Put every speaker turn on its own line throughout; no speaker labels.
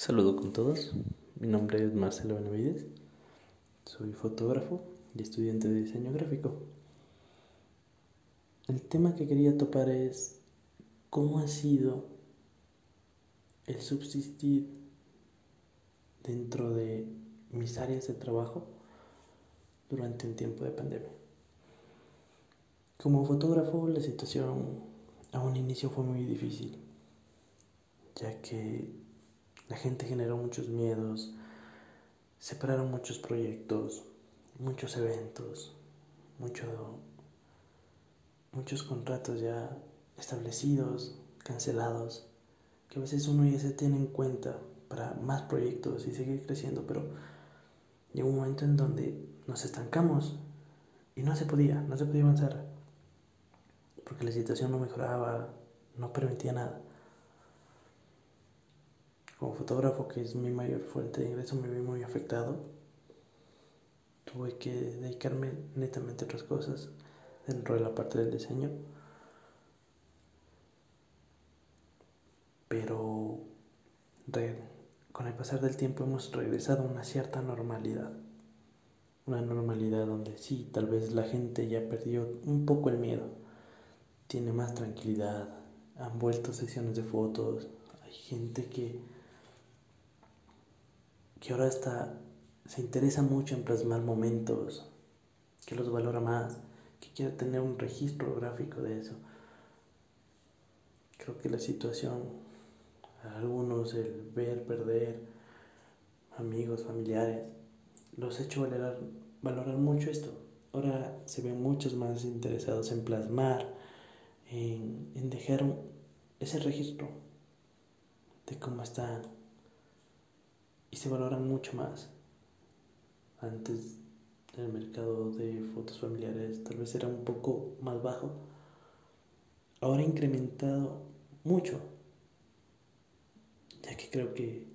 Saludo con todos, mi nombre es Marcelo Benavides, soy fotógrafo y estudiante de diseño gráfico. El tema que quería topar es cómo ha sido el subsistir dentro de mis áreas de trabajo durante un tiempo de pandemia. Como fotógrafo la situación a un inicio fue muy difícil, ya que la gente generó muchos miedos, separaron muchos proyectos, muchos eventos, mucho, muchos contratos ya establecidos, cancelados, que a veces uno ya se tiene en cuenta para más proyectos y seguir creciendo, pero llegó un momento en donde nos estancamos y no se podía, no se podía avanzar, porque la situación no mejoraba, no permitía nada como fotógrafo, que es mi mayor fuente de ingreso, me vi muy afectado. Tuve que dedicarme netamente a otras cosas dentro de la parte del diseño. Pero con el pasar del tiempo hemos regresado a una cierta normalidad. Una normalidad donde sí, tal vez la gente ya perdió un poco el miedo. Tiene más tranquilidad. Han vuelto sesiones de fotos. Hay gente que que ahora está, se interesa mucho en plasmar momentos, que los valora más, que quiere tener un registro gráfico de eso. Creo que la situación, algunos, el ver, perder, amigos, familiares, los ha hecho valorar, valorar mucho esto. Ahora se ven muchos más interesados en plasmar, en, en dejar ese registro de cómo está y se valoran mucho más. Antes el mercado de fotos familiares tal vez era un poco más bajo. Ahora ha incrementado mucho, ya que creo que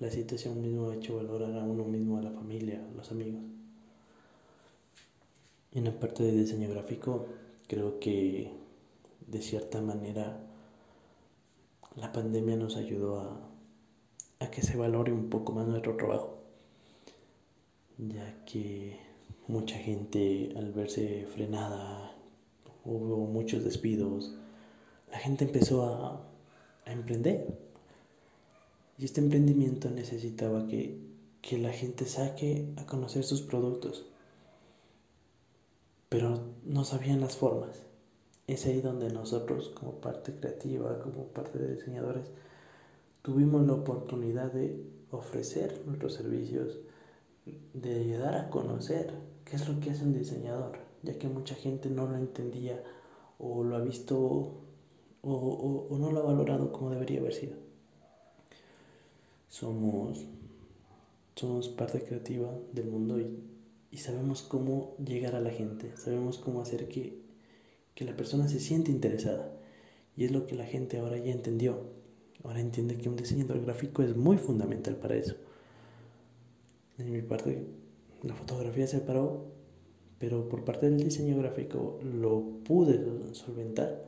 la situación mismo ha hecho valorar a uno mismo, a la familia, a los amigos. En la parte de diseño gráfico, creo que de cierta manera la pandemia nos ayudó a a que se valore un poco más nuestro trabajo, ya que mucha gente al verse frenada, hubo muchos despidos, la gente empezó a, a emprender. Y este emprendimiento necesitaba que, que la gente saque a conocer sus productos, pero no sabían las formas. Es ahí donde nosotros, como parte creativa, como parte de diseñadores, tuvimos la oportunidad de ofrecer nuestros servicios, de ayudar a conocer qué es lo que hace un diseñador, ya que mucha gente no lo entendía o lo ha visto o, no lo ha valorado como debería haber sido. Somos, somos parte creativa del mundo y, y sabemos cómo llegar a la gente, sabemos cómo hacer que, que la persona se siente interesada. Y es lo que la gente ahora ya entendió. Ahora entiende que un diseñador gráfico es muy fundamental para eso. En mi parte, la fotografía se paró, pero por parte del diseño gráfico lo pude solventar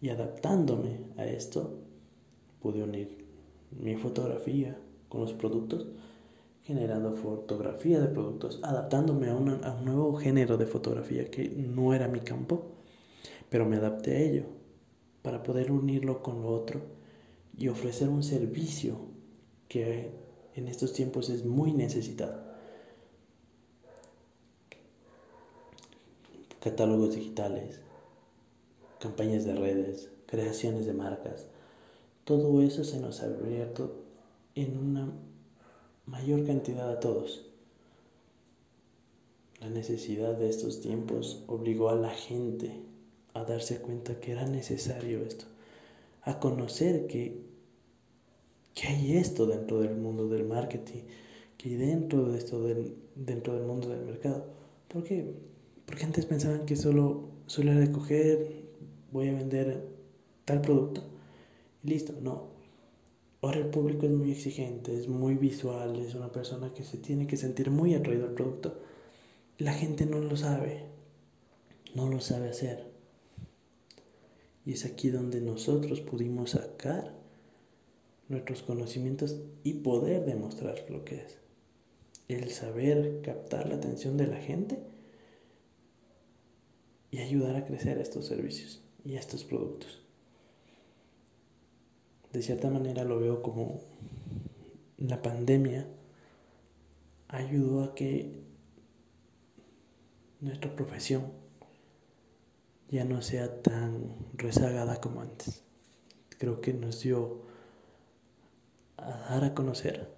y adaptándome a esto, pude unir mi fotografía con los productos, generando fotografía de productos, adaptándome a, a un nuevo género de fotografía que no era mi campo, pero me adapté a ello para poder unirlo con lo otro y ofrecer un servicio que en estos tiempos es muy necesitado. Catálogos digitales, campañas de redes, creaciones de marcas, todo eso se nos ha abierto en una mayor cantidad a todos. La necesidad de estos tiempos obligó a la gente a darse cuenta que era necesario esto, a conocer que ¿Qué hay esto dentro del mundo del marketing? ¿Qué hay dentro de esto del, dentro del mundo del mercado? ¿Por qué? Porque antes pensaban que solo, solo era coger, voy a vender tal producto y listo. No. Ahora el público es muy exigente, es muy visual, es una persona que se tiene que sentir muy atraído al producto. La gente no lo sabe, no lo sabe hacer. Y es aquí donde nosotros pudimos sacar nuestros conocimientos y poder demostrar lo que es. El saber captar la atención de la gente y ayudar a crecer estos servicios y estos productos. De cierta manera lo veo como la pandemia ayudó a que nuestra profesión ya no sea tan rezagada como antes. Creo que nos dio a dar a conocer,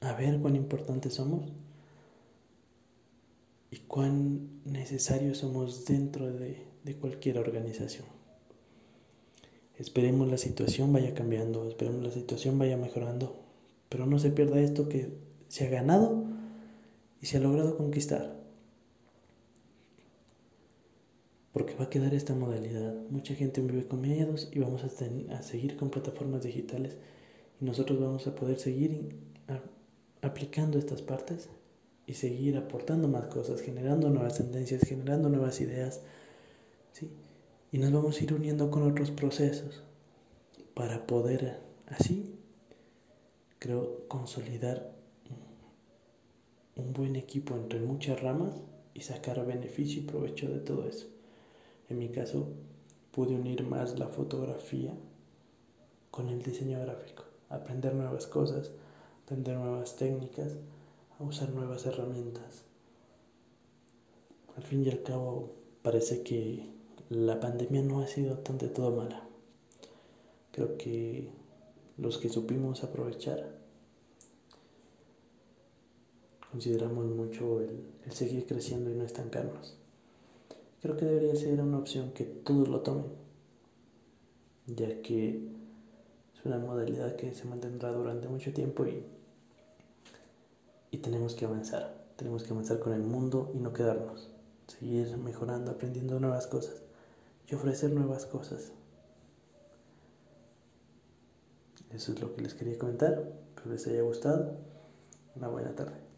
a ver cuán importantes somos y cuán necesarios somos dentro de, de cualquier organización. Esperemos la situación vaya cambiando, esperemos la situación vaya mejorando, pero no se pierda esto que se ha ganado y se ha logrado conquistar. Porque va a quedar esta modalidad. Mucha gente vive con miedos y vamos a, a seguir con plataformas digitales y nosotros vamos a poder seguir aplicando estas partes y seguir aportando más cosas, generando nuevas tendencias, generando nuevas ideas, ¿sí? Y nos vamos a ir uniendo con otros procesos para poder así, creo, consolidar un buen equipo entre muchas ramas y sacar beneficio y provecho de todo eso. En mi caso, pude unir más la fotografía con el diseño gráfico, aprender nuevas cosas, aprender nuevas técnicas, a usar nuevas herramientas. Al fin y al cabo, parece que la pandemia no ha sido tan de todo mala. Creo que los que supimos aprovechar consideramos mucho el, seguir creciendo y no estancarnos. Creo que debería ser una opción que todos lo tomen, ya que es una modalidad que se mantendrá durante mucho tiempo y, y tenemos que avanzar. Tenemos que avanzar con el mundo y no quedarnos. Seguir mejorando, aprendiendo nuevas cosas y ofrecer nuevas cosas. Eso es lo que les quería comentar. Espero les haya gustado. Una buena tarde.